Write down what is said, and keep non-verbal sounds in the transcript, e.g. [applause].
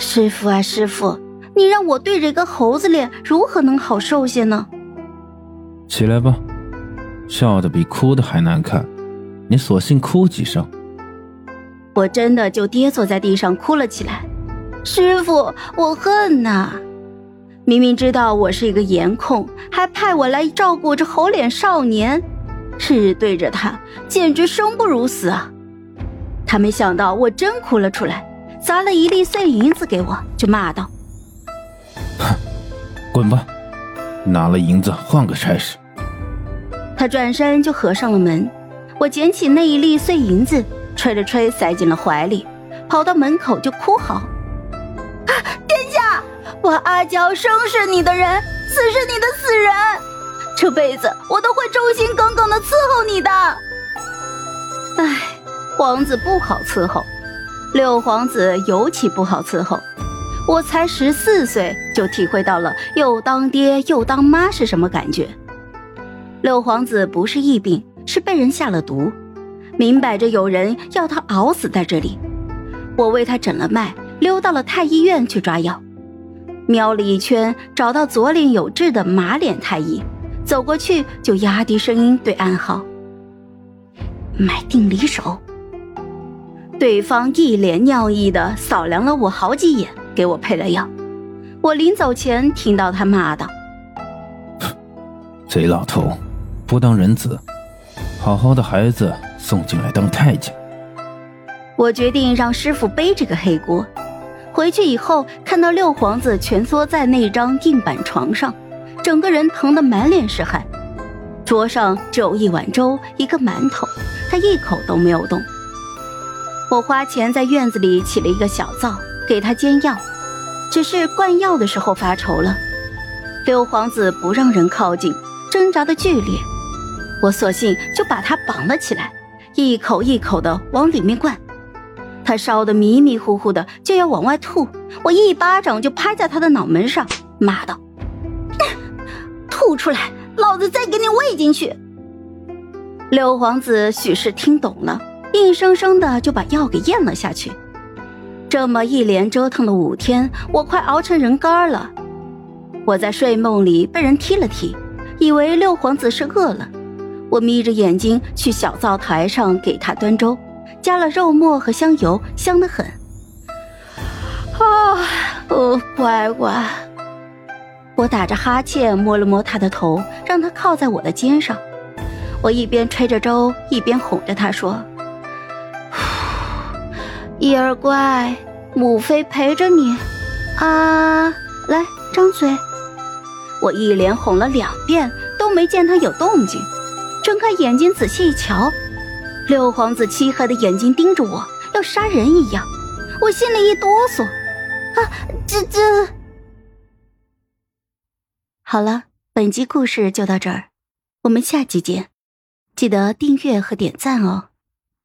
师傅啊，师傅，你让我对着一个猴子脸，如何能好受些呢？起来吧，笑的比哭的还难看，你索性哭几声。我真的就跌坐在地上哭了起来。师傅，我恨呐！明明知道我是一个颜控，还派我来照顾这猴脸少年，日日对着他，简直生不如死啊！他没想到我真哭了出来，砸了一粒碎银子给我，就骂道：“哼，滚吧，拿了银子换个差事。”他转身就合上了门。我捡起那一粒碎银子，吹了吹，塞进了怀里，跑到门口就哭嚎。殿下我阿娇生是你的人，死是你的死人，这辈子我都会忠心耿耿的伺候你的。唉，皇子不好伺候，六皇子尤其不好伺候。我才十四岁就体会到了又当爹又当妈是什么感觉。六皇子不是疫病，是被人下了毒，明摆着有人要他熬死在这里。我为他诊了脉，溜到了太医院去抓药。瞄了一圈，找到左脸有痣的马脸太医，走过去就压低声音对暗号：“买定离手。”对方一脸尿意的扫量了我好几眼，给我配了药。我临走前听到他骂道：“贼老头，不当人子，好好的孩子送进来当太监。”我决定让师傅背这个黑锅。回去以后，看到六皇子蜷缩在那张硬板床上，整个人疼得满脸是汗。桌上只有一碗粥，一个馒头，他一口都没有动。我花钱在院子里起了一个小灶，给他煎药，只是灌药的时候发愁了。六皇子不让人靠近，挣扎的剧烈，我索性就把他绑了起来，一口一口的往里面灌。他烧得迷迷糊糊的，就要往外吐，我一巴掌就拍在他的脑门上，骂道：“ [clears throat] 吐出来，老子再给你喂进去。”六皇子许是听懂了，硬生生的就把药给咽了下去。这么一连折腾了五天，我快熬成人干了。我在睡梦里被人踢了踢，以为六皇子是饿了，我眯着眼睛去小灶台上给他端粥。加了肉末和香油，香得很。啊，哦，乖乖！我打着哈欠，摸了摸他的头，让他靠在我的肩上。我一边吹着粥，一边哄着他说：“叶儿乖，母妃陪着你。啊，来，张嘴。”我一连哄了两遍，都没见他有动静。睁开眼睛，仔细一瞧。六皇子漆黑的眼睛盯着我，要杀人一样，我心里一哆嗦。啊，这这……好了，本集故事就到这儿，我们下集见，记得订阅和点赞哦。